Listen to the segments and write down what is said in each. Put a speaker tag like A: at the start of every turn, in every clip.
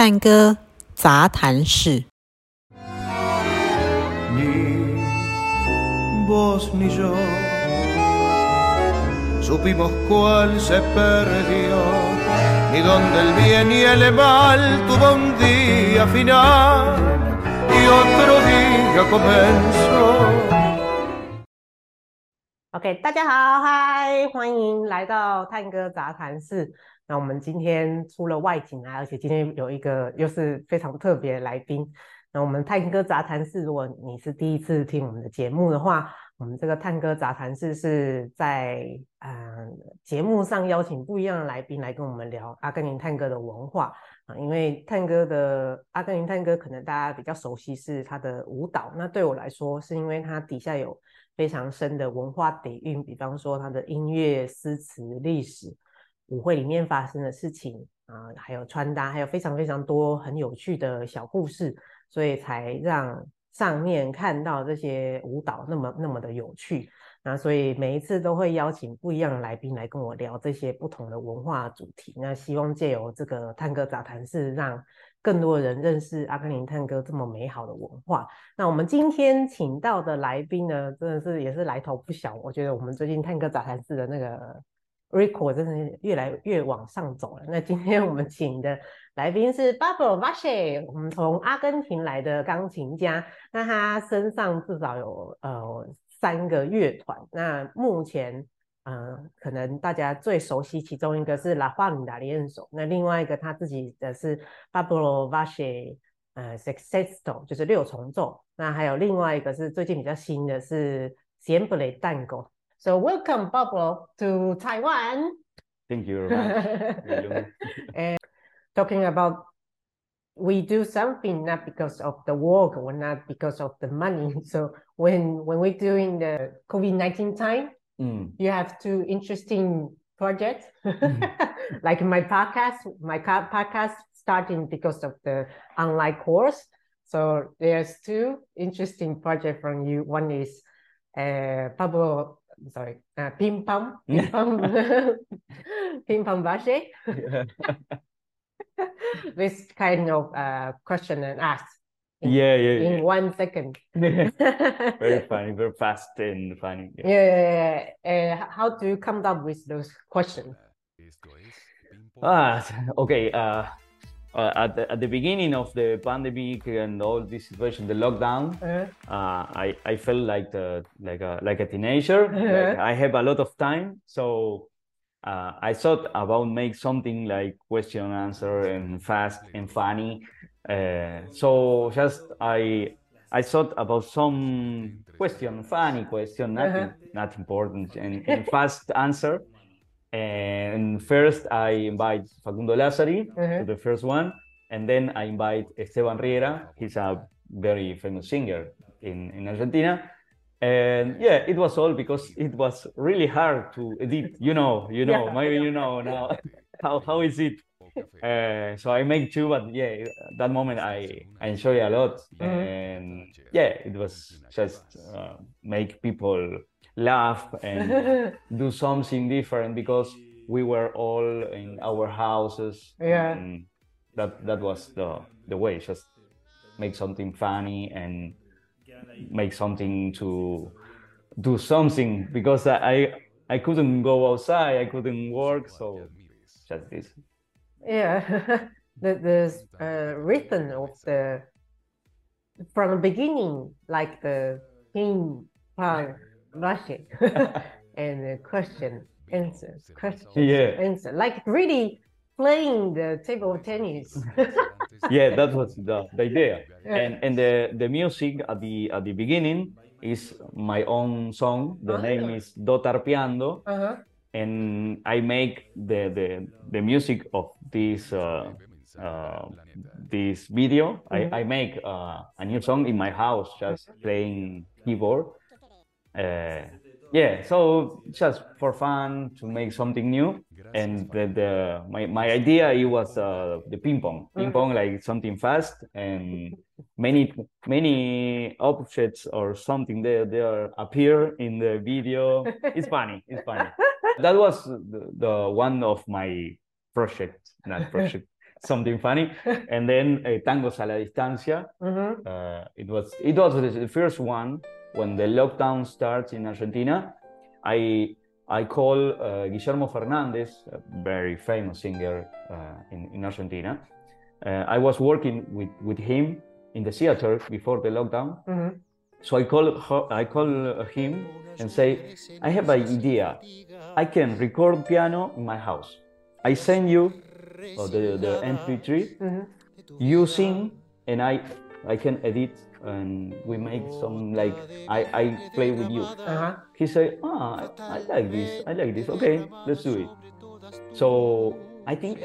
A: 探戈杂谈室。
B: Ni vos ni yo supimos cuál se perdió, ni dónde el bien y el mal tuvo un día final y otro día comenzó.
C: OK，大家好，嗨，欢迎来到探戈杂谈室。那我们今天出了外景啊，而且今天有一个又是非常特别的来宾。那我们探戈杂谈室，如果你是第一次听我们的节目的话，我们这个探戈杂谈室是在嗯、呃节目上邀请不一样的来宾来跟我们聊阿根廷探戈的文化啊，因为探戈的阿根廷探戈可能大家比较熟悉是它的舞蹈，那对我来说是因为它底下有非常深的文化底蕴，比方说它的音乐、诗词、历史、舞会里面发生的事情啊、还有穿搭，还有非常非常多很有趣的小故事，所以才让上面看到这些舞蹈那么那么的有趣。那所以每一次都会邀请不一样的来宾来跟我聊这些不同的文化主题。那希望借由这个探戈杂谈室，让更多人认识阿根廷探戈这么美好的文化。那我们今天请到的来宾呢，真的是也是来头不小。我觉得我们最近探戈杂谈室的那个 record 真的是越来越往上走了。那今天我们请的来宾是 Pablo Valle，我们从阿根廷来的钢琴家。那他身上至少有呃三个乐团。那目前呃，可能大家最熟悉其中一个是 La Banda 联手，那另外一个他自己的是 Pablo Valle。呃，Sexteto 就是六重奏，那还有另外一个是最近比较新的是 Siempre 弹弓。So welcome, Pablo, to Taiwan.
D: Thank you very much.
C: and talking about we do something not because of the work or not because of the money. So when when we're doing the COVID nineteen time,
D: Mm.
C: you have two interesting projects, like my podcast. My podcast starting because of the online course. So there's two interesting projects from you. One is uh, Pablo, sorry, uh, Pim Pam, Pim Pam, Pim Pam Valle. this kind of uh, question and ask in,
D: Yeah, yeah,
C: in
D: yeah.
C: one second.
D: very funny, very fast and funny.
C: Yeah, yeah, yeah. Uh, how do you come up with those questions?
D: Ah, okay. Uh, uh, at the, at the beginning of the pandemic and all this situation, the lockdown,
C: Uh,
D: uh, I I felt like the like a like a teenager.
C: Uh-huh.
D: I have a lot of time, so uh, I thought about make something like question answer and fast and funny. Uh, so just I I thought about some question, funny question, nothing not important, and, and fast answer. And first I invite Facundo Lazzari
C: Uh-huh.
D: to the first one, and then I invite Esteban Riera. He's a very famous singer in, in Argentina. And yeah, it was all because it was really hard to edit. You know, you know,
C: Yeah.
D: maybe you know now how how is it? Uh, so I make two, but yeah, that moment I I enjoy a lot, and yeah, it was just uh, make people laugh and do something different because we were all in our houses.
C: Yeah.
D: and that that was the the way. Just make something funny and make something to do something because I I couldn't go outside. I couldn't work, so just this.
C: yeah, the the uh, rhythm of the from the beginning, like the ping pong rushing and the question answer question
D: Yeah.
C: answer, like really playing the table tennis.
D: yeah that was the, the idea
C: Yeah.
D: and and the the music at the at the beginning is my own song the
C: Ah.
D: name is dotarpeando
C: uh-huh.
D: and i make the the, the music of this uh, uh, this video
C: Mhm.
D: I, I make uh, a new song in my house just playing keyboard uh, yeah so just for fun to make something new and the, the my, my idea it was uh, the ping pong ping pong like something fast and many many objects or something there there appear in the video it's funny it's funny that was the, the one of my project not project something funny. And then uh, Tangos a la Distancia.
C: Mhm.
D: Uh, it was it was the first one when the lockdown starts in Argentina. I I call uh, Guillermo Fernandez, a very famous singer uh, in, in Argentina. Uh, I was working with, with him in the theater before the lockdown.
C: Mhm.
D: So I call I call uh, him and say, I have an idea. I can record piano in my house. I send you uh, the, the MP3
C: Mhm.
D: you sing and I I can edit and we make some like I, I play with you.
C: Uh-huh.
D: He said, ah, I, I like this, I like this. Okay, let's do it. So I think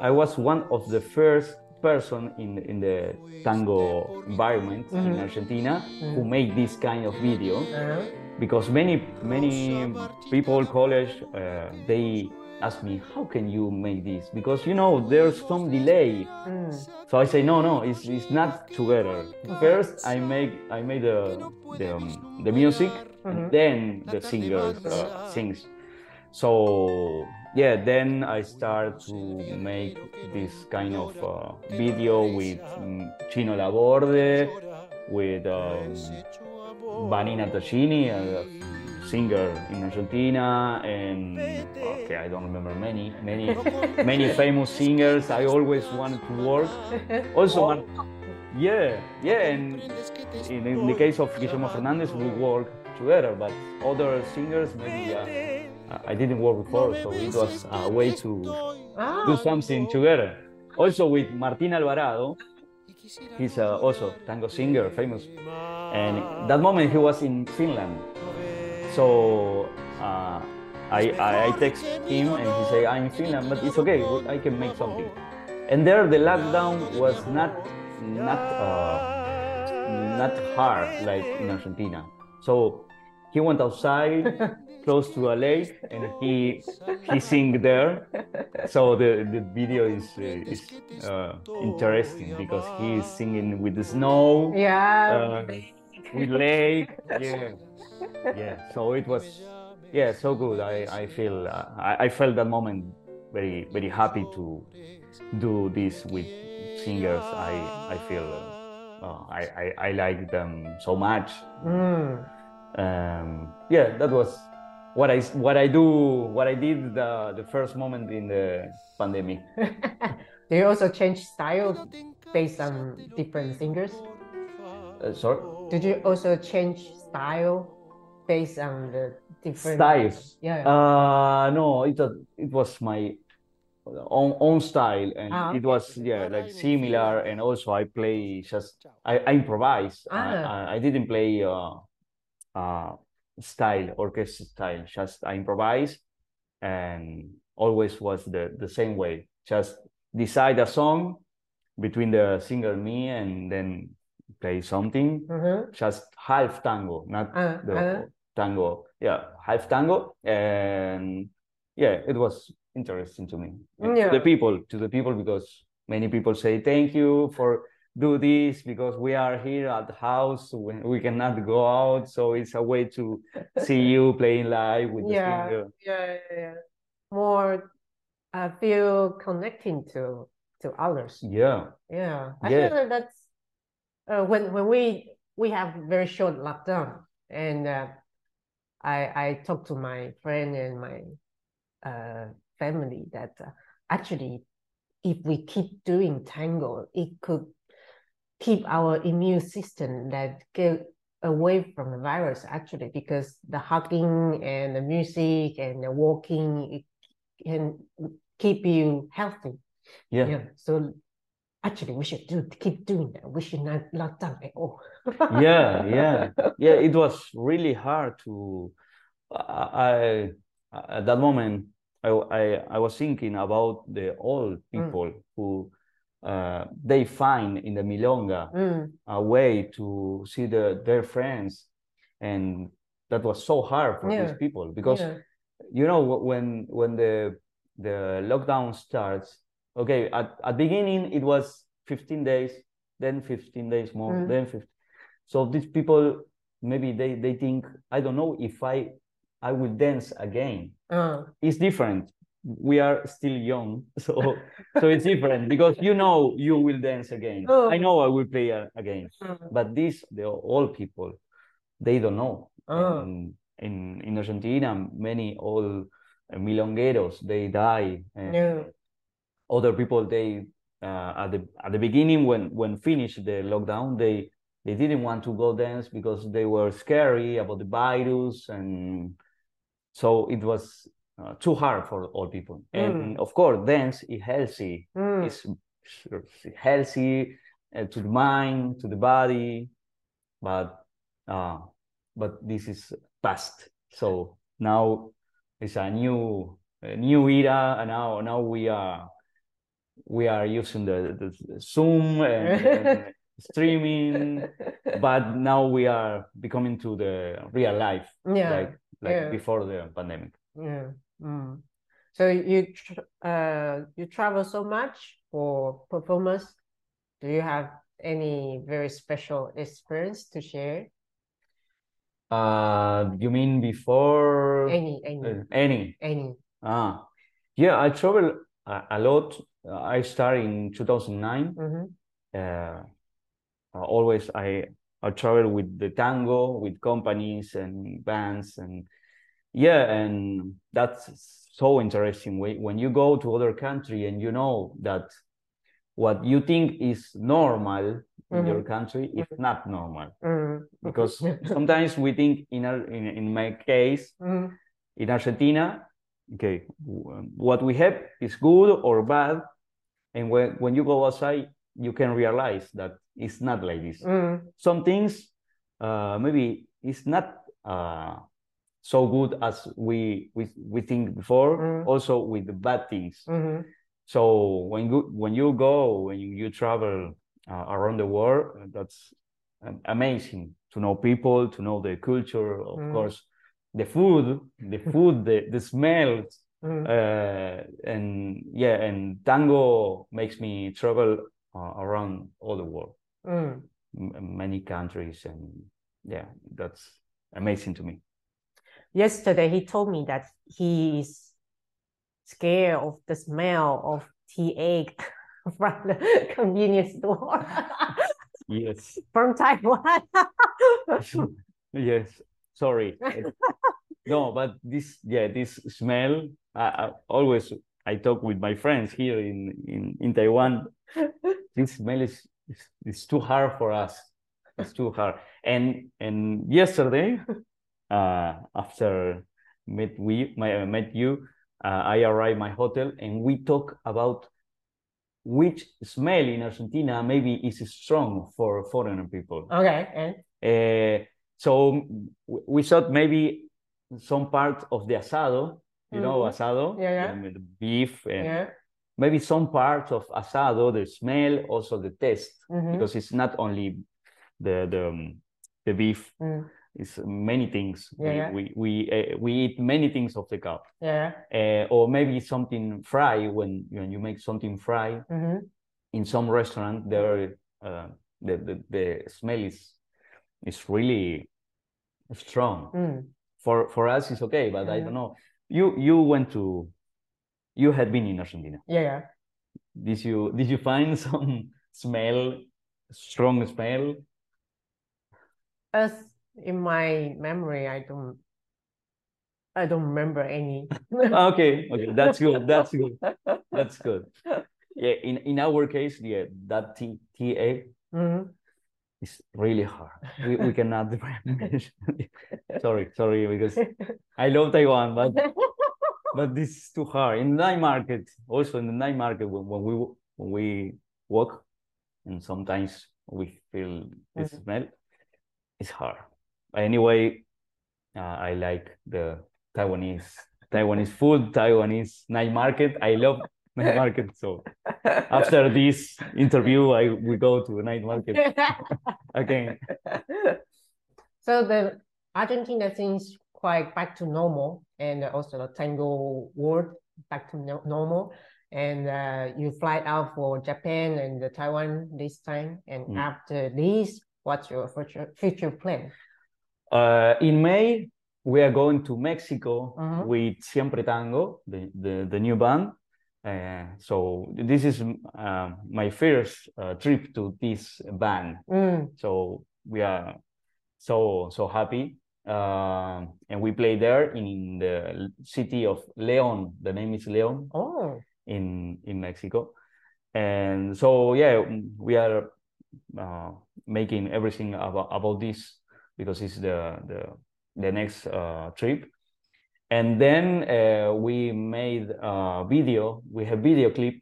D: I was one of the first person in in the tango environment in
C: Mhm.
D: Argentina who made this kind of video
C: Uh-huh.
D: because many many people college uh, they ask me how can you make this? Because you know there's some delay.
C: Mm.
D: so I say no no it's, it's not together. First I make I made the the, um, the music
C: Mhm.
D: and then the singer uh, sings. So yeah then I start to make this kind of uh, video with um, Chino Laborde with um, Vanina Tagini, a singer in Argentina, and okay, I don't remember many, many, many famous singers. I always wanted to work. Also, Mar- yeah, yeah, and in, in the case of Guillermo Fernandez, we work together, but other singers maybe uh, I didn't work before, so it was a way to do
C: Ah.
D: something together. Also with Martin Alvarado, he's uh, also tango singer, famous. And that moment he was in Finland. So uh, I, I, I text him and he say, I'm in Finland, but it's okay, I can make something. And there the lockdown was not, not, uh, not hard like in Argentina. So he went outside close to a lake and he he sing there so the, the video is uh, is uh, interesting because he is singing with the snow
C: Yeah.
D: uh, with lake yeah yeah so it was yeah so good i i feel uh, I, I felt that moment very very happy to do this with singers i i feel uh, I, I i like them so much
C: Mm.
D: um, yeah, that was what I what I do, what I did the the first moment in the pandemic.
C: Do you also change style based on different singers?
D: Uh, sorry,
C: Did you also change style based on the different
D: styles.
C: Yeah.
D: Uh, no, it was it was my own own style, and
C: Ah,
D: it was yeah like similar. And also I play just I, I improvise. I,
C: Ah.
D: I, I didn't play uh, uh style orchestra style. Just I improvise, and always was the the same way. Just decide a song between the singer me, and then play something.
C: Mhm.
D: Just half tango, not
C: Uh,
D: the
C: uh.
D: tango. Yeah, half tango, and yeah, it was interesting to me.
C: Yeah.
D: To the people, to the people, because many people say thank you for do this because we are here at the house when we cannot go out, so it's a way to see you playing live with the
C: Yeah.
D: singer.
C: Yeah, yeah, yeah. More uh, feel connecting to to others.
D: Yeah,
C: Yeah, I
D: Yeah.
C: feel that that's uh, when when we we have very short lockdown, and uh, I I talked to my friend and my uh, family that uh, actually, if we keep doing tango, it could keep our immune system that get away from the virus actually because the hugging and the music and the walking it can keep you healthy.
D: yeah,
C: Yeah. So actually, we should do keep doing that. We should not lock down at all.
D: yeah, yeah, yeah. It was really hard to. I, I at that moment I, I I was thinking about the old people who uh, they find in the milonga
C: Mm,
D: a way to see the, their friends, and that was so hard for
C: Yeah.
D: these people because
C: yeah.
D: you know when when the the lockdown starts okay at, at beginning it was 15 days then 15 days more
C: Mm.
D: then 15 so these people maybe they they think i don't know if i i will dance again
C: Uh,
D: it's different we are still young, so so it's different because you know you will dance again.
C: Oh.
D: I know I will play again,
C: Mm.
D: but these the old people, they don't know.
C: Oh.
D: And in in Argentina, many old uh, milongueros they die. and
C: Yeah.
D: Other people they uh, at the at the beginning when when finished the lockdown they they didn't want to go dance because they were scary about the virus and so it was uh, too hard for all people. And of course, dance is healthy.
C: Mm.
D: It's healthy uh, to the mind, to the body, but uh, but this is past. So now it's a new a new era, and now now we are we are using the, the Zoom and, and streaming, but now we are becoming to the real life,
C: Yeah.
D: like like
C: yeah.
D: before the pandemic.
C: Yeah. Mm. So you tr uh you travel so much for performance. Do you have any very special experience to share?
D: Uh, you mean before
C: Any, any,
D: uh, any?
C: any.
D: Ah, yeah, I travel a, a lot. Uh, I started in 2009.
C: Mm-hmm.
D: Uh, uh, always I I travel with the tango, with companies and bands, and yeah, and that's so interesting. When when you go to other country and you know that what you think is normal in your country is not normal
C: Mm.
D: because sometimes we think in our in, in my case
C: Mm.
D: in Argentina, okay, what we have is good or bad, and when when you go outside, you can realize that it's not like this.
C: Mm.
D: Some things, uh, maybe it's not uh, so good as we we we think before.
C: Mm.
D: Also with the bad things.
C: Mhm.
D: So when you when you go when you, you travel uh, around the world, uh, that's um, amazing to know people, to know the culture, of
C: Mm.
D: course, the food, the food, the the smells,
C: Mm.
D: uh, and yeah, and tango makes me travel uh, around all the world,
C: Mm.
D: m- many countries, and yeah, that's amazing to me.
C: Yesterday, he told me that he is scared of the smell of tea egg from the convenience store
D: Yes,
C: from Taiwan.
D: yes. Sorry. No, but this, yeah, this smell. I, I always I talk with my friends here in in in Taiwan. This smell is is, is too hard for us. It's too hard. And and yesterday, uh, after met we my uh, met you, uh, I arrived my hotel and we talk about which smell in Argentina maybe is strong for foreigner people.
C: Okay, and
D: Uh, so we thought maybe some part of the asado, you know,
C: Mhm.
D: asado,
C: Yeah, yeah.
D: the beef, and
C: yeah.
D: maybe some part of asado, the smell, also the taste,
C: Mhm.
D: because it's not only the the um, the beef,
C: Mm.
D: it's many things.
C: Yeah.
D: We we we, uh, we eat many things of the cow,
C: Yeah.
D: uh, or maybe something fry when when you make something fry
C: Mm-hmm.
D: in some restaurant there uh, the, the the smell is is really strong
C: Mm.
D: For for us it's okay but i
C: Mhm.
D: don't know you you went to you had been in argentina
C: Yeah, yeah.
D: did you did you find some smell strong smell
C: As in my memory, I don't I don't remember any.
D: okay okay that's good that's good that's good yeah in in our case yeah that T, ta
C: Mhm.
D: Is really hard. We, we cannot sorry sorry because i love taiwan but but this is too hard. In the night market also in the night market when, when we when we walk and sometimes we feel this
C: Mhm.
D: smell it's hard. But anyway uh, i like the taiwanese taiwanese food taiwanese night market. I love night market so after this interview i we go to the night market again
C: So the Argentina seems quite back to normal, and also the tango world back to no normal. And uh, you fly out for Japan and Taiwan this time. And
D: Mm.
C: after this, what's your future future plan?
D: Uh, in May, we are going to Mexico
C: Mhm.
D: with Siempre Tango, the, the, the new band. Uh, so this is uh, my first uh, trip to this band.
C: Mm.
D: So we are so so happy. Uh, and we play there in the city of León. The name is León
C: Oh.
D: in in Mexico. And so yeah, we are uh, making everything about, about this because it's the the the next uh, trip. And then uh, we made a video. We have video clip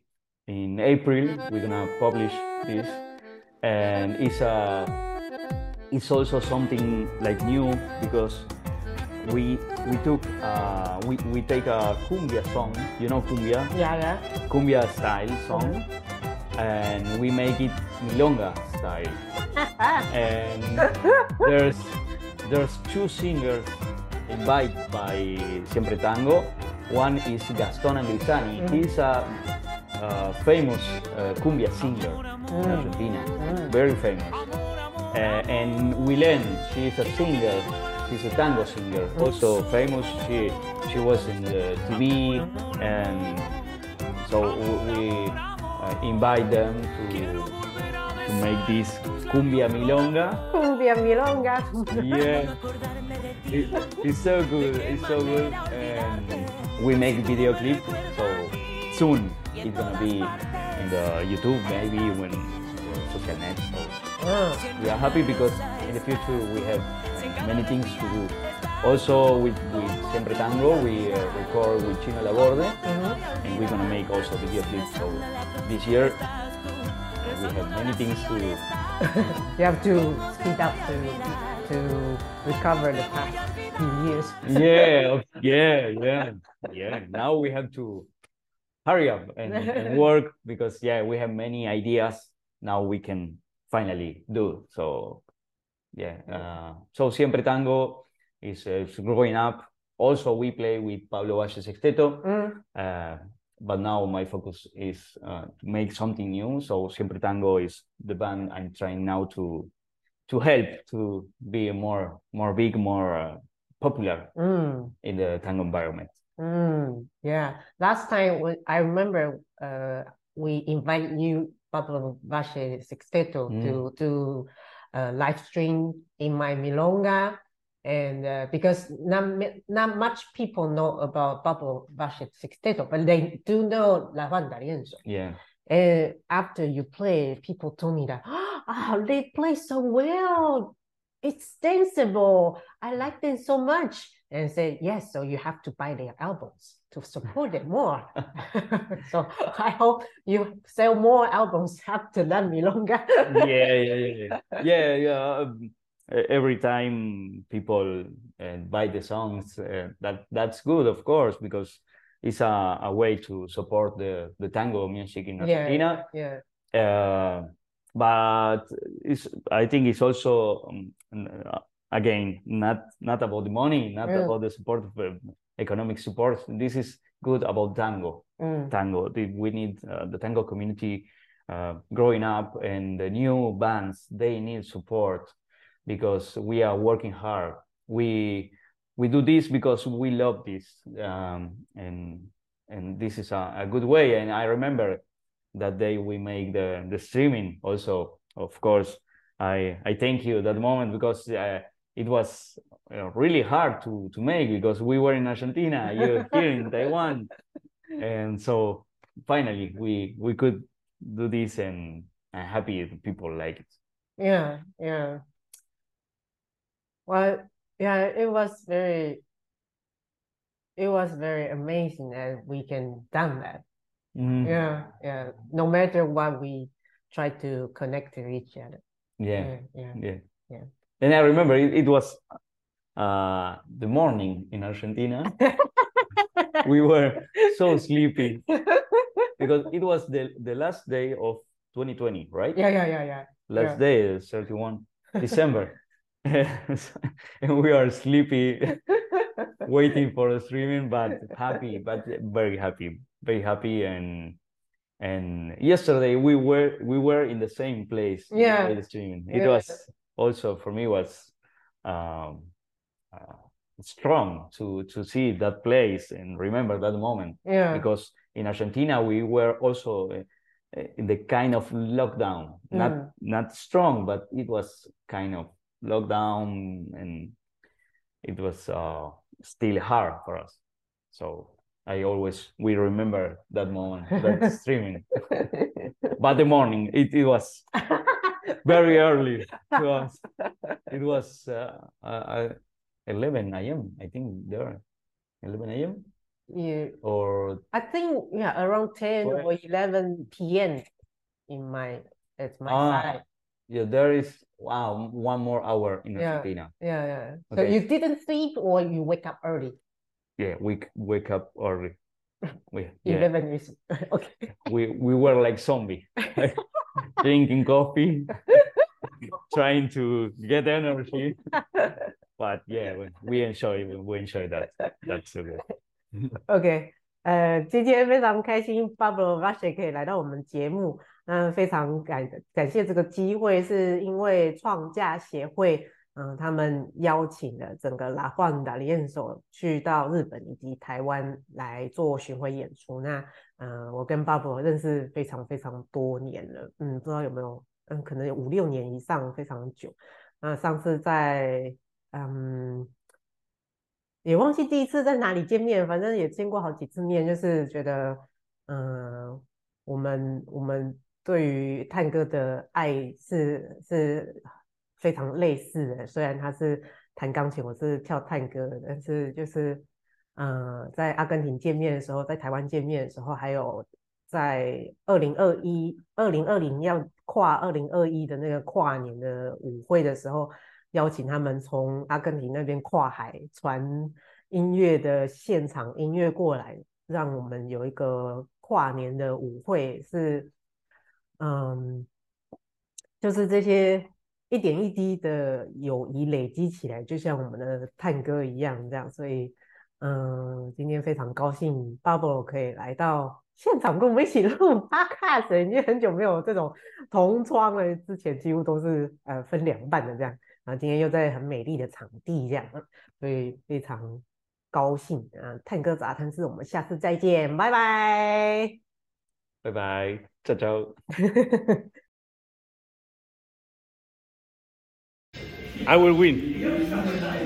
D: in April. We're gonna publish this, and it's a it's also something like new because we we took uh, we we take a cumbia song. You know cumbia
C: Yeah, yeah.
D: cumbia style song and we make it milonga style and there's there's two singers invited by Siempre Tango one is Gaston Angrisani
C: Mhm.
D: he's a, uh famous uh, cumbia singer in
C: Mm.
D: Argentina
C: Mm.
D: very famous uh, and Huilén she's a singer she's a tango singer also famous she she was in the TV and so we uh, invite them to to make this cumbia milonga.
C: Cumbia milonga.
D: Yeah, it, it's so good. It's so good, and we make video clip. So soon it's gonna be in the YouTube, maybe when social net. So we are happy because in the future we have many things to do. Also with, with Siempre Tango, we uh, record with Chino Laborde
C: Mhm.
D: and we're gonna make also video clips. So this year we have many things to do.
C: You have to speed up to to recover the past few years.
D: Yeah, yeah, yeah, yeah. Now we have to hurry up and, and work because yeah, we have many ideas. Now we can finally do. So yeah, uh, so Siempre Tango is, uh, is growing up. Also, we play with Pablo Valle Sexteto.
C: Mm.
D: Uh, but now my focus is uh, to make something new. So Siempre Tango is the band I'm trying now to to help to be more more big, more uh, popular
C: Mm.
D: in the tango environment.
C: Mm. Yeah. Last time I remember uh, we invited you, Pablo Valle Sexteto,
D: Mm.
C: to to uh, live stream in my milonga. And uh, because not, not much people know about Pablo Valle Sexteto, but they do know La Juan D'Arienzo.
D: Yeah,
C: And after you play, people told me that, oh, they play so well. It's danceable. I like them so much. And say, yes, so you have to buy their albums to support them more. so I hope you sell more albums after that milonga.
D: yeah, yeah, yeah, yeah, yeah. yeah. um, every time people uh, buy the songs, uh, that that's good, of course, because it's a, a way to support the the tango music in Argentina.
C: yeah.
D: uh, but it's I think it's also um, uh, again not not about the money, not
C: Mm.
D: about the support of uh, economic support. This is good about tango.
C: Mm.
D: Tango. We need uh, the tango community uh, growing up, and the new bands they need support because we are working hard. We we do this because we love this, um, and and this is a, a good way. And I remember that day we make the the streaming also of course i i thank you that moment because uh, it was uh, really hard to to make because we were in argentina you here in taiwan and so finally we we could do this and i'm happy people like it
C: Yeah, yeah. Well, yeah, it was very, it was very amazing that we can done that.
D: Mhm.
C: Yeah, yeah. No matter what we try to connect to each other.
D: yeah
C: Yeah, yeah.
D: yeah
C: Yeah.
D: and i remember it, it was uh the morning in argentina we were so sleepy because it was the the last day of 2020 right
C: Yeah, yeah, yeah, yeah.
D: last
C: yeah.
D: day 31 december and we are sleepy waiting for the streaming but happy but very happy very happy and and yesterday we were we were in the same place
C: Yeah.
D: the streaming it
C: Yeah.
D: was also for me was um uh, strong to to see that place and remember that moment
C: Yeah.
D: because in Argentina we were also uh, uh, in the kind of lockdown, not
C: Mm.
D: not strong, but it was kind of lockdown, and it was uh, still hard for us. So I always we remember that moment, that streaming. But the morning, it, it was very early. It was it was uh, uh, uh, 11 a.m. I think there, 11 a.m.
C: yeah.
D: or
C: I think yeah, around 10
D: Correct.
C: or 11 p.m. in my at my
D: Ah,
C: side
D: yeah, there is wow one more hour in
C: yeah.
D: Argentina.
C: Yeah, yeah.
D: Okay.
C: So you didn't sleep or you wake up early.
D: Yeah, we wake up early. We,
C: Eleven years. okay.
D: We we were like zombie, drinking coffee, trying to get energy. but yeah, we, we enjoy we enjoy that. That's so good.
C: okay. 呃，今天非常开心，Pablo Valle 可以来到我们节目。那非常感感谢这个机会，是因为创价协会，嗯、他们邀请了整个拉焕达里演手去到日本以及台湾来做巡回演出。那，嗯、我跟 Pablo 认识非常非常多年了，嗯，不知道有没有，嗯，可能有五六年以上，非常久。那上次在，嗯。也忘记第一次在哪里见面，反正也见过好几次面，就是觉得，嗯、我们我们对于探戈的爱是是非常类似的。虽然他是弹钢琴，我是跳探戈的，但是就是，呃、在阿根廷见面的时候，在台湾见面的时候，还有在二零二一、二零二零要跨二零二一的那个跨年的舞会的时候。邀请他们从阿根廷那边跨海传音乐的现场音乐过来，让我们有一个跨年的舞会，是嗯，就是这些一点一滴的友谊累积起来，就像我们的探戈一样，这样。所以，嗯，今天非常高兴 Bubble 可以来到现场跟我们一起录 Podcast，已经很久没有这种同窗了，之前几乎都是呃分两半的这样。然后今天又在很美丽的场地这样，所以非常高兴啊！探戈杂谈是，我们下次再见，拜拜。
D: 拜拜，ciao ciao。I will win.